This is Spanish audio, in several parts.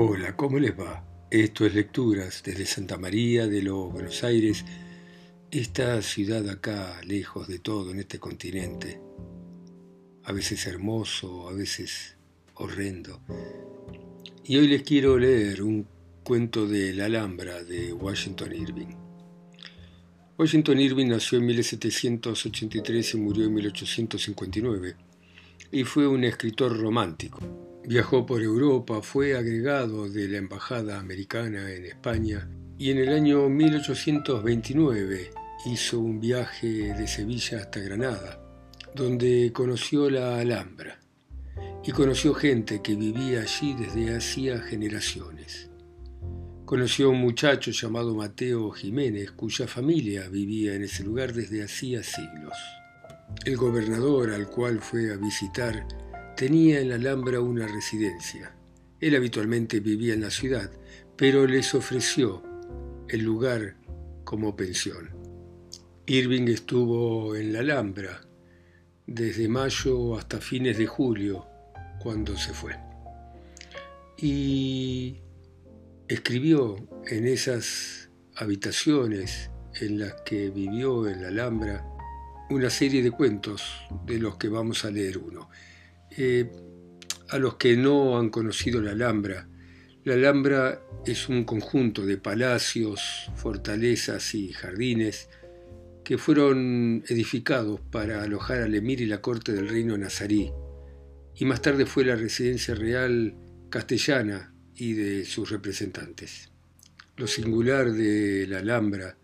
Hola, ¿cómo les va? Esto es Lecturas desde Santa María de los Buenos Aires, esta ciudad acá, lejos de todo en este continente, a veces hermoso, a veces horrendo. Y hoy les quiero leer un cuento de La Alhambra de Washington Irving. Washington Irving nació en 1783 y murió en 1859, y fue un escritor romántico Viajó por Europa, fue agregado de la Embajada Americana en España y en el año 1829 hizo un viaje de Sevilla hasta Granada, donde conoció la Alhambra y conoció gente que vivía allí desde hacía generaciones. Conoció a un muchacho llamado Mateo Jiménez, cuya familia vivía en ese lugar desde hacía siglos. El gobernador al cual fue a visitar Tenía en la Alhambra una residencia. Él habitualmente vivía en la ciudad, pero les ofreció el lugar como pensión. Irving estuvo en la Alhambra desde mayo hasta fines de julio, cuando se fue. Y escribió en esas habitaciones en las que vivió en la Alhambra una serie de cuentos de los que vamos a leer uno. Eh, a los que no han conocido la Alhambra, la Alhambra es un conjunto de palacios, fortalezas y jardines que fueron edificados para alojar al emir y la corte del reino nazarí, y más tarde fue la residencia real castellana y de sus representantes. Lo singular de la Alhambra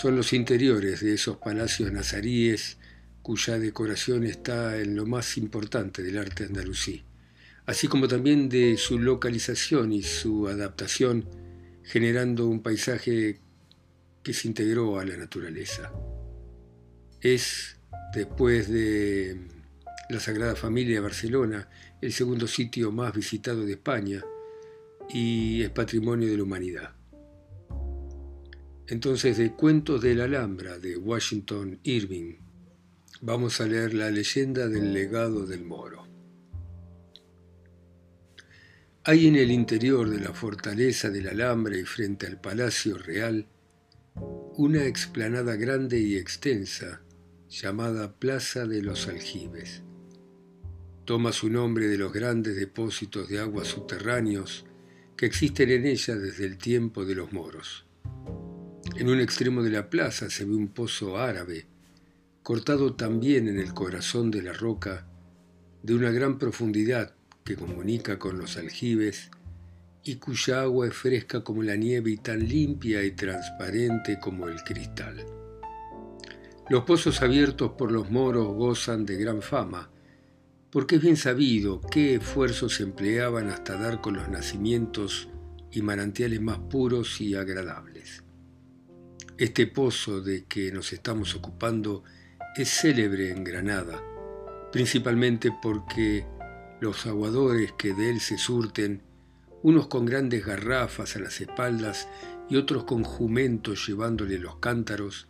son los interiores de esos palacios nazaríes cuya decoración está en lo más importante del arte andalusí, así como también de su localización y su adaptación, generando un paisaje que se integró a la naturaleza. Es, después de la Sagrada Familia de Barcelona, el segundo sitio más visitado de España y es patrimonio de la humanidad. Entonces, de Cuentos de la Alhambra de Washington Irving, Vamos a leer la leyenda del legado del moro. Hay en el interior de la fortaleza del Alhambra y frente al Palacio Real una explanada grande y extensa llamada Plaza de los Aljibes. Toma su nombre de los grandes depósitos de aguas subterráneos que existen en ella desde el tiempo de los moros. En un extremo de la plaza se ve un pozo árabe cortado también en el corazón de la roca, de una gran profundidad que comunica con los aljibes y cuya agua es fresca como la nieve y tan limpia y transparente como el cristal. Los pozos abiertos por los moros gozan de gran fama, porque es bien sabido qué esfuerzos se empleaban hasta dar con los nacimientos y manantiales más puros y agradables. Este pozo de que nos estamos ocupando es célebre en Granada, principalmente porque los aguadores que de él se surten, unos con grandes garrafas a las espaldas y otros con jumentos llevándole los cántaros,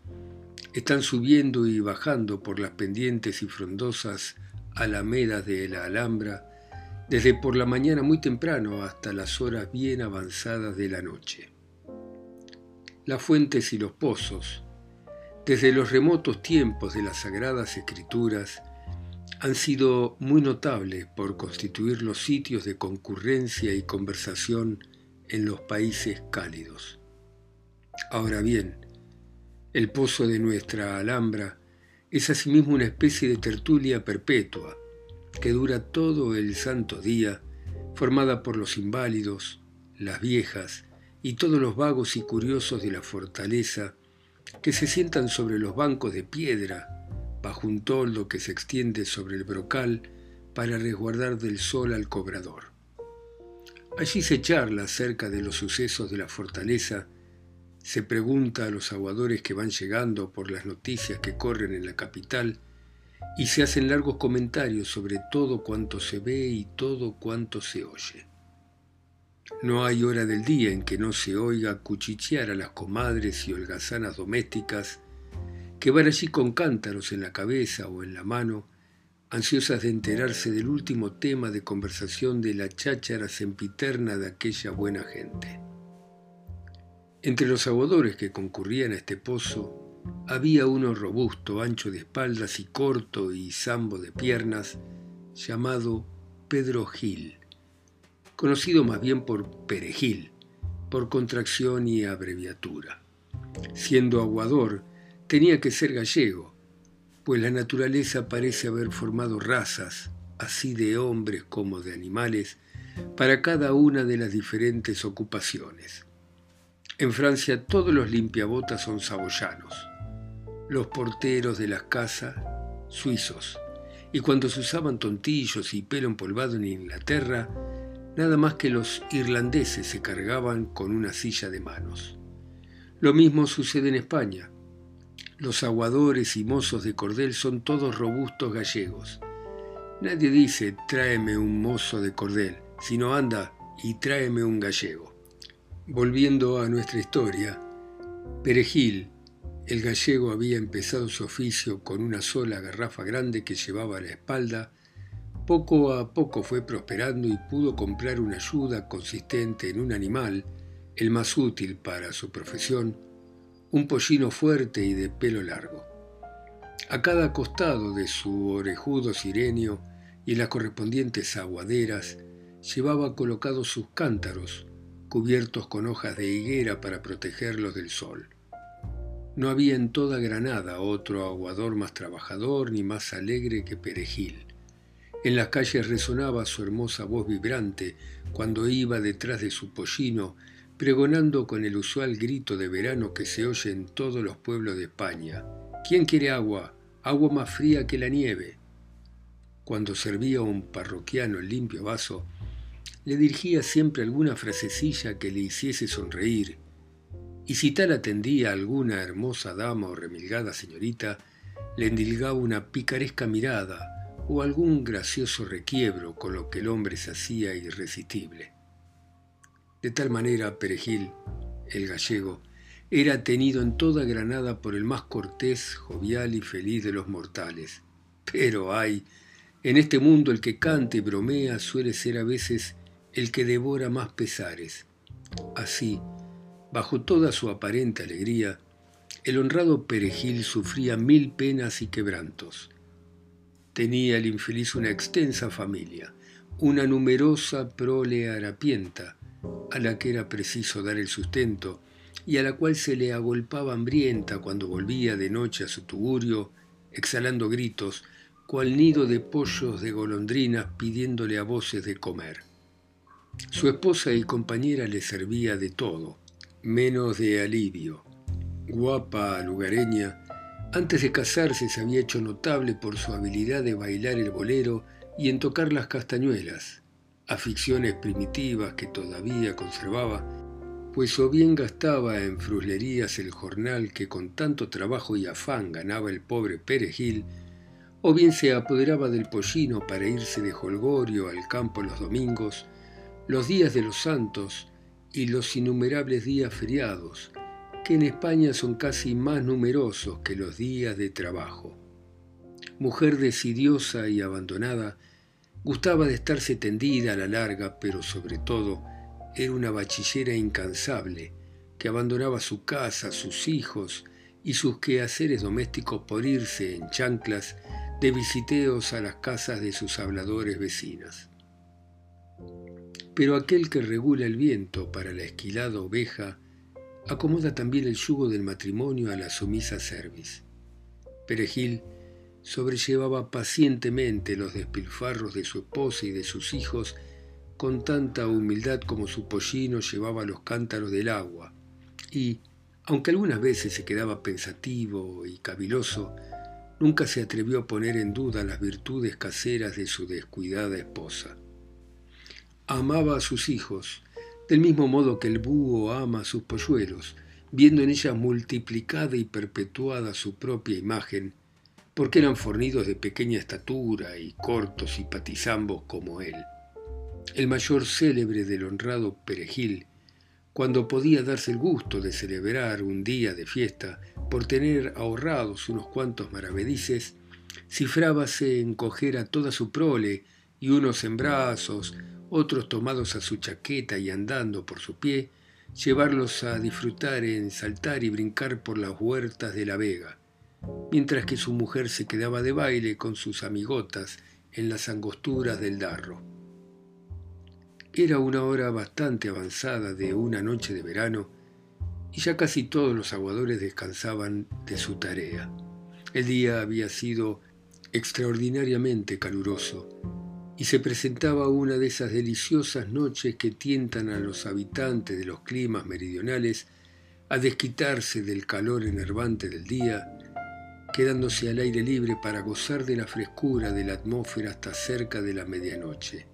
están subiendo y bajando por las pendientes y frondosas alamedas de la Alhambra, desde por la mañana muy temprano hasta las horas bien avanzadas de la noche. Las fuentes y los pozos, desde los remotos tiempos de las Sagradas Escrituras, han sido muy notables por constituir los sitios de concurrencia y conversación en los países cálidos. Ahora bien, el pozo de nuestra Alhambra es asimismo una especie de tertulia perpetua que dura todo el santo día, formada por los inválidos, las viejas y todos los vagos y curiosos de la fortaleza que se sientan sobre los bancos de piedra, bajo un toldo que se extiende sobre el brocal para resguardar del sol al cobrador. Allí se charla acerca de los sucesos de la fortaleza, se pregunta a los aguadores que van llegando por las noticias que corren en la capital y se hacen largos comentarios sobre todo cuanto se ve y todo cuanto se oye. No hay hora del día en que no se oiga cuchichear a las comadres y holgazanas domésticas que van allí con cántaros en la cabeza o en la mano ansiosas de enterarse del último tema de conversación de la cháchara sempiterna de aquella buena gente. Entre los aguadores que concurrían a este pozo, había uno robusto, ancho de espaldas y corto y zambo de piernas, llamado Pedro Gil, conocido más bien por Perejil, por contracción y abreviatura. Siendo aguador, tenía que ser gallego, pues la naturaleza parece haber formado razas, así de hombres como de animales, para cada una de las diferentes ocupaciones. En Francia todos los limpiabotas son saboyanos, los porteros de las casas suizos, y cuando se usaban tontillos y pelo empolvado en Inglaterra, nada más que los irlandeses se cargaban con una silla de manos. Lo mismo sucede en España. Los aguadores y mozos de cordel son todos robustos gallegos. Nadie dice tráeme un mozo de cordel, sino anda y tráeme un gallego. Volviendo a nuestra historia, Perejil, el gallego había empezado su oficio con una sola garrafa grande que llevaba a la espalda. Poco a poco fue prosperando y pudo comprar una ayuda consistente en un animal, el más útil para su profesión, un pollino fuerte y de pelo largo. A cada costado de su orejudo sirenio y las correspondientes aguaderas llevaba colocados sus cántaros, cubiertos con hojas de higuera para protegerlos del sol. No había en toda Granada otro aguador más trabajador ni más alegre que Perejil. En las calles resonaba su hermosa voz vibrante cuando iba detrás de su pollino pregonando con el usual grito de verano que se oye en todos los pueblos de España. ¿Quién quiere agua? Agua más fría que la nieve. Cuando servía un parroquiano el limpio vaso, le dirigía siempre alguna frasecilla que le hiciese sonreír, y si tal atendía a alguna hermosa dama o remilgada señorita, le endilgaba una picaresca mirada o algún gracioso requiebro con lo que el hombre se hacía irresistible. De tal manera, Perejil, el gallego, era tenido en toda Granada por el más cortés, jovial y feliz de los mortales. Pero ay, en este mundo el que canta y bromea suele ser a veces el que devora más pesares. Así, bajo toda su aparente alegría, el honrado Perejil sufría mil penas y quebrantos. Tenía el infeliz una extensa familia, una numerosa prole harapienta, a la que era preciso dar el sustento y a la cual se le agolpaba hambrienta cuando volvía de noche a su tugurio, exhalando gritos, cual nido de pollos de golondrinas pidiéndole a voces de comer. Su esposa y compañera le servía de todo, menos de alivio. Guapa lugareña, antes de casarse se había hecho notable por su habilidad de bailar el bolero y en tocar las castañuelas, aficiones primitivas que todavía conservaba, pues o bien gastaba en fruslerías el jornal que con tanto trabajo y afán ganaba el pobre Perejil, o bien se apoderaba del pollino para irse de holgorio al campo los domingos, los días de los santos y los innumerables días feriados, que en España son casi más numerosos que los días de trabajo. Mujer decidiosa y abandonada, Gustaba de estarse tendida a la larga, pero sobre todo era una bachillera incansable que abandonaba su casa, sus hijos y sus quehaceres domésticos por irse en chanclas de visiteos a las casas de sus habladores vecinas. Pero aquel que regula el viento para la esquilada oveja acomoda también el yugo del matrimonio a la sumisa cerviz. Perejil sobrellevaba pacientemente los despilfarros de su esposa y de sus hijos con tanta humildad como su pollino llevaba los cántaros del agua, y, aunque algunas veces se quedaba pensativo y caviloso, nunca se atrevió a poner en duda las virtudes caseras de su descuidada esposa. Amaba a sus hijos, del mismo modo que el búho ama a sus polluelos, viendo en ellas multiplicada y perpetuada su propia imagen, porque eran fornidos de pequeña estatura y cortos y patizambos como él. El mayor célebre del honrado Perejil, cuando podía darse el gusto de celebrar un día de fiesta por tener ahorrados unos cuantos maravedices, cifrábase en coger a toda su prole y unos en brazos, otros tomados a su chaqueta y andando por su pie, llevarlos a disfrutar en saltar y brincar por las huertas de la vega, mientras que su mujer se quedaba de baile con sus amigotas en las angosturas del darro. Era una hora bastante avanzada de una noche de verano y ya casi todos los aguadores descansaban de su tarea. El día había sido extraordinariamente caluroso y se presentaba una de esas deliciosas noches que tientan a los habitantes de los climas meridionales a desquitarse del calor enervante del día, quedándose al aire libre para gozar de la frescura de la atmósfera hasta cerca de la medianoche.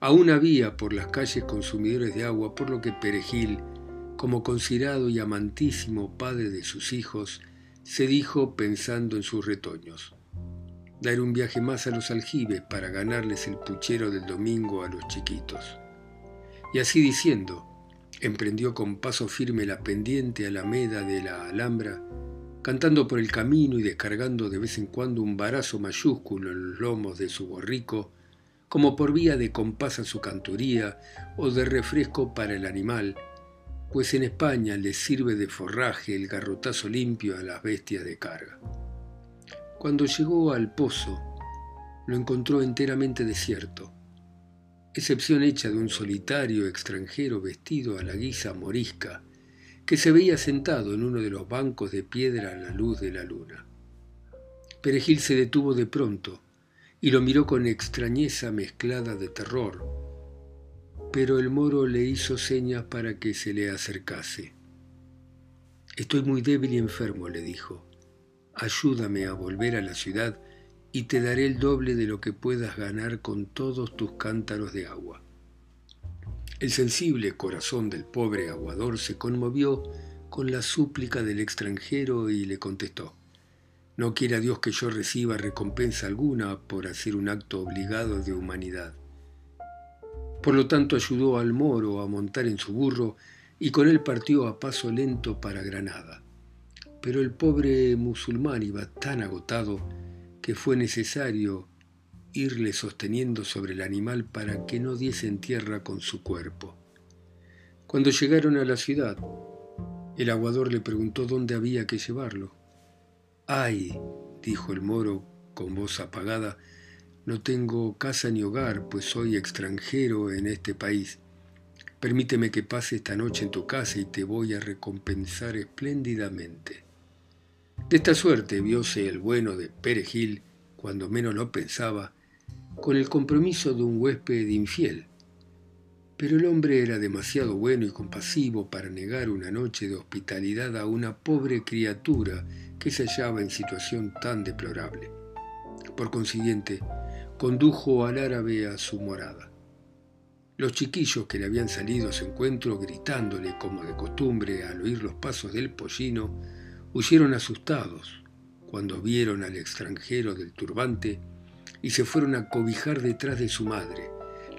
Aún había por las calles consumidores de agua, por lo que Perejil, como considerado y amantísimo padre de sus hijos, se dijo pensando en sus retoños dar un viaje más a los aljibes para ganarles el puchero del domingo a los chiquitos. Y así diciendo, emprendió con paso firme la pendiente alameda de la Alhambra, cantando por el camino y descargando de vez en cuando un barazo mayúsculo en los lomos de su borrico, como por vía de compás a su cantoría o de refresco para el animal, pues en España les sirve de forraje el garrotazo limpio a las bestias de carga. Cuando llegó al pozo, lo encontró enteramente desierto, excepción hecha de un solitario extranjero vestido a la guisa morisca, que se veía sentado en uno de los bancos de piedra a la luz de la luna. Perejil se detuvo de pronto y lo miró con extrañeza mezclada de terror, pero el moro le hizo señas para que se le acercase. Estoy muy débil y enfermo, le dijo ayúdame a volver a la ciudad y te daré el doble de lo que puedas ganar con todos tus cántaros de agua. El sensible corazón del pobre aguador se conmovió con la súplica del extranjero y le contestó, No quiera Dios que yo reciba recompensa alguna por hacer un acto obligado de humanidad. Por lo tanto ayudó al moro a montar en su burro y con él partió a paso lento para Granada pero el pobre musulmán iba tan agotado que fue necesario irle sosteniendo sobre el animal para que no diese en tierra con su cuerpo. Cuando llegaron a la ciudad, el aguador le preguntó dónde había que llevarlo. Ay, dijo el moro con voz apagada, no tengo casa ni hogar, pues soy extranjero en este país. Permíteme que pase esta noche en tu casa y te voy a recompensar espléndidamente. De esta suerte vióse el bueno de Perejil, cuando menos lo pensaba, con el compromiso de un huésped infiel. Pero el hombre era demasiado bueno y compasivo para negar una noche de hospitalidad a una pobre criatura que se hallaba en situación tan deplorable. Por consiguiente, condujo al árabe a su morada. Los chiquillos que le habían salido a su encuentro gritándole como de costumbre al oír los pasos del pollino, Huyeron asustados cuando vieron al extranjero del turbante y se fueron a cobijar detrás de su madre,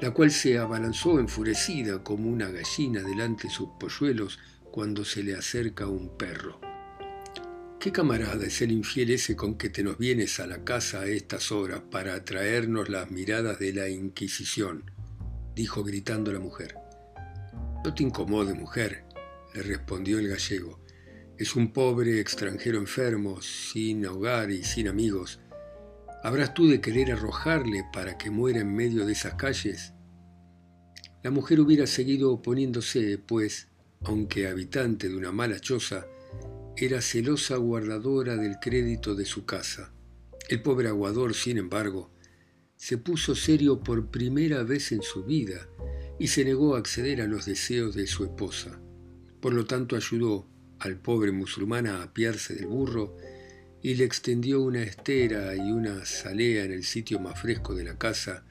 la cual se abalanzó enfurecida como una gallina delante de sus polluelos cuando se le acerca un perro. ¿Qué camarada es el infiel ese con que te nos vienes a la casa a estas horas para atraernos las miradas de la Inquisición? dijo gritando la mujer. No te incomode, mujer, le respondió el gallego. Es un pobre extranjero enfermo, sin hogar y sin amigos. ¿Habrás tú de querer arrojarle para que muera en medio de esas calles? La mujer hubiera seguido oponiéndose, pues, aunque habitante de una mala choza, era celosa guardadora del crédito de su casa. El pobre aguador, sin embargo, se puso serio por primera vez en su vida y se negó a acceder a los deseos de su esposa. Por lo tanto, ayudó al pobre musulmán a apiarse del burro y le extendió una estera y una salea en el sitio más fresco de la casa,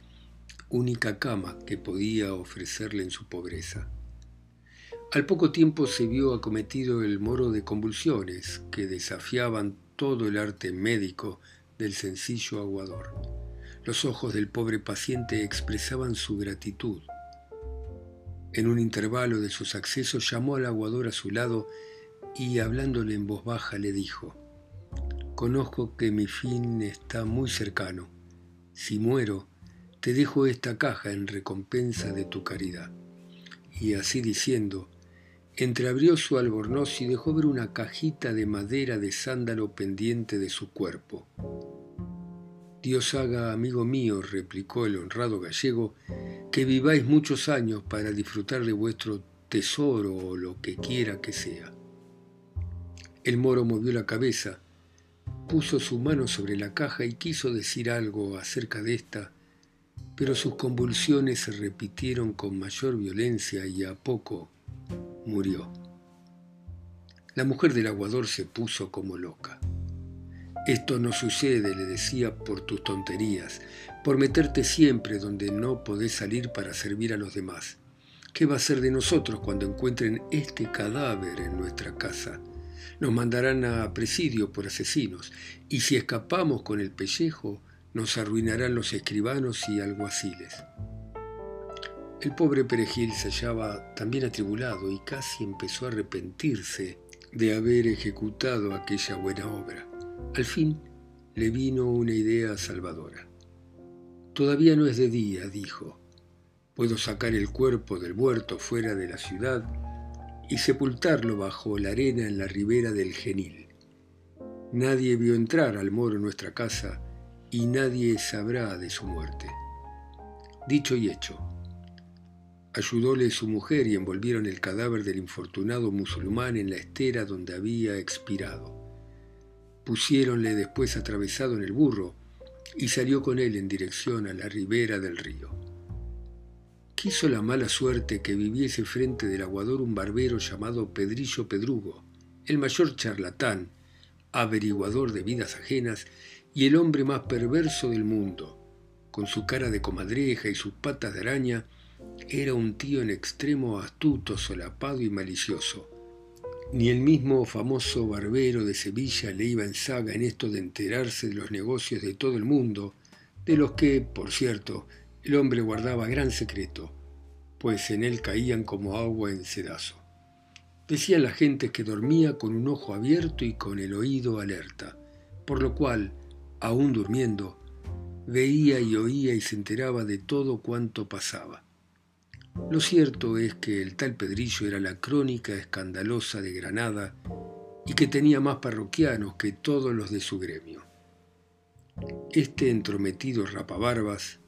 única cama que podía ofrecerle en su pobreza. Al poco tiempo se vio acometido el moro de convulsiones que desafiaban todo el arte médico del sencillo aguador. Los ojos del pobre paciente expresaban su gratitud. En un intervalo de sus accesos llamó al aguador a su lado y hablándole en voz baja le dijo, conozco que mi fin está muy cercano. Si muero, te dejo esta caja en recompensa de tu caridad. Y así diciendo, entreabrió su albornoz y dejó ver una cajita de madera de sándalo pendiente de su cuerpo. Dios haga, amigo mío, replicó el honrado gallego, que viváis muchos años para disfrutar de vuestro tesoro o lo que quiera que sea. El moro movió la cabeza, puso su mano sobre la caja y quiso decir algo acerca de esta, pero sus convulsiones se repitieron con mayor violencia y a poco murió. La mujer del aguador se puso como loca. Esto no sucede, le decía, por tus tonterías, por meterte siempre donde no podés salir para servir a los demás. ¿Qué va a ser de nosotros cuando encuentren este cadáver en nuestra casa? Nos mandarán a presidio por asesinos, y si escapamos con el pellejo, nos arruinarán los escribanos y alguaciles. El pobre perejil se hallaba también atribulado y casi empezó a arrepentirse de haber ejecutado aquella buena obra. Al fin le vino una idea salvadora. Todavía no es de día, dijo. Puedo sacar el cuerpo del muerto fuera de la ciudad y sepultarlo bajo la arena en la ribera del Genil. Nadie vio entrar al moro en nuestra casa y nadie sabrá de su muerte. Dicho y hecho, ayudóle su mujer y envolvieron el cadáver del infortunado musulmán en la estera donde había expirado. Pusiéronle después atravesado en el burro y salió con él en dirección a la ribera del río. Quiso la mala suerte que viviese frente del aguador un barbero llamado Pedrillo Pedrugo, el mayor charlatán, averiguador de vidas ajenas y el hombre más perverso del mundo. Con su cara de comadreja y sus patas de araña, era un tío en extremo astuto, solapado y malicioso. Ni el mismo famoso barbero de Sevilla le iba en saga en esto de enterarse de los negocios de todo el mundo, de los que, por cierto, el hombre guardaba gran secreto, pues en él caían como agua en sedazo. Decía la gente que dormía con un ojo abierto y con el oído alerta, por lo cual, aún durmiendo, veía y oía y se enteraba de todo cuanto pasaba. Lo cierto es que el tal Pedrillo era la crónica escandalosa de Granada y que tenía más parroquianos que todos los de su gremio. Este entrometido rapabarbas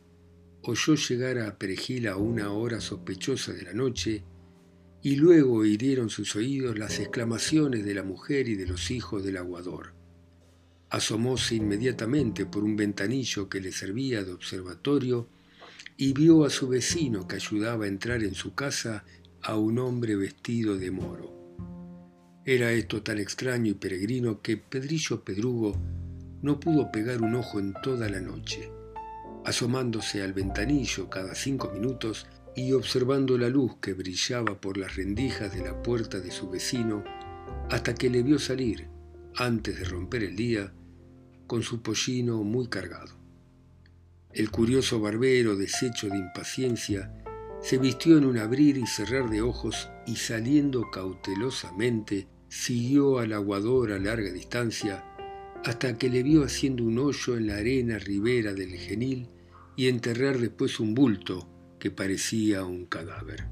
oyó llegar a Perejil a una hora sospechosa de la noche y luego hirieron sus oídos las exclamaciones de la mujer y de los hijos del aguador. Asomóse inmediatamente por un ventanillo que le servía de observatorio y vio a su vecino que ayudaba a entrar en su casa a un hombre vestido de moro. Era esto tan extraño y peregrino que Pedrillo Pedrugo no pudo pegar un ojo en toda la noche, asomándose al ventanillo cada cinco minutos y observando la luz que brillaba por las rendijas de la puerta de su vecino, hasta que le vio salir, antes de romper el día, con su pollino muy cargado. El curioso barbero, deshecho de impaciencia, se vistió en un abrir y cerrar de ojos y saliendo cautelosamente, siguió al aguador a larga distancia hasta que le vio haciendo un hoyo en la arena ribera del genil y enterrar después un bulto que parecía un cadáver.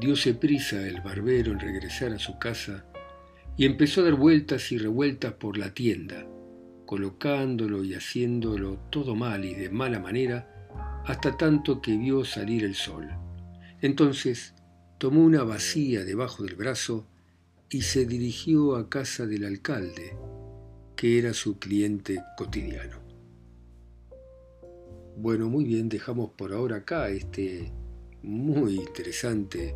Dióse prisa el barbero en regresar a su casa y empezó a dar vueltas y revueltas por la tienda, colocándolo y haciéndolo todo mal y de mala manera, hasta tanto que vio salir el sol. Entonces tomó una vacía debajo del brazo y se dirigió a casa del alcalde, que era su cliente cotidiano. Bueno, muy bien, dejamos por ahora acá este muy interesante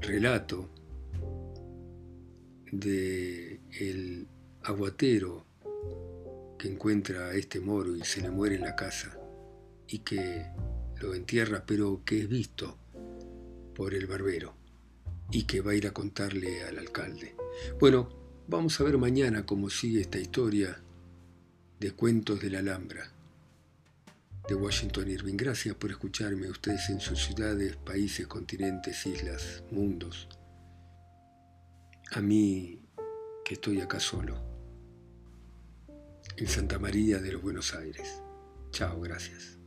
relato de el aguatero que encuentra a este moro y se le muere en la casa y que lo entierra, pero que es visto por el barbero y que va a ir a contarle al alcalde. Bueno, vamos a ver mañana cómo sigue esta historia de cuentos de la Alhambra de Washington Irving. Gracias por escucharme, ustedes en sus ciudades, países, continentes, islas, mundos. A mí que estoy acá solo. en Santa María de los Buenos Aires. Chao, gracias.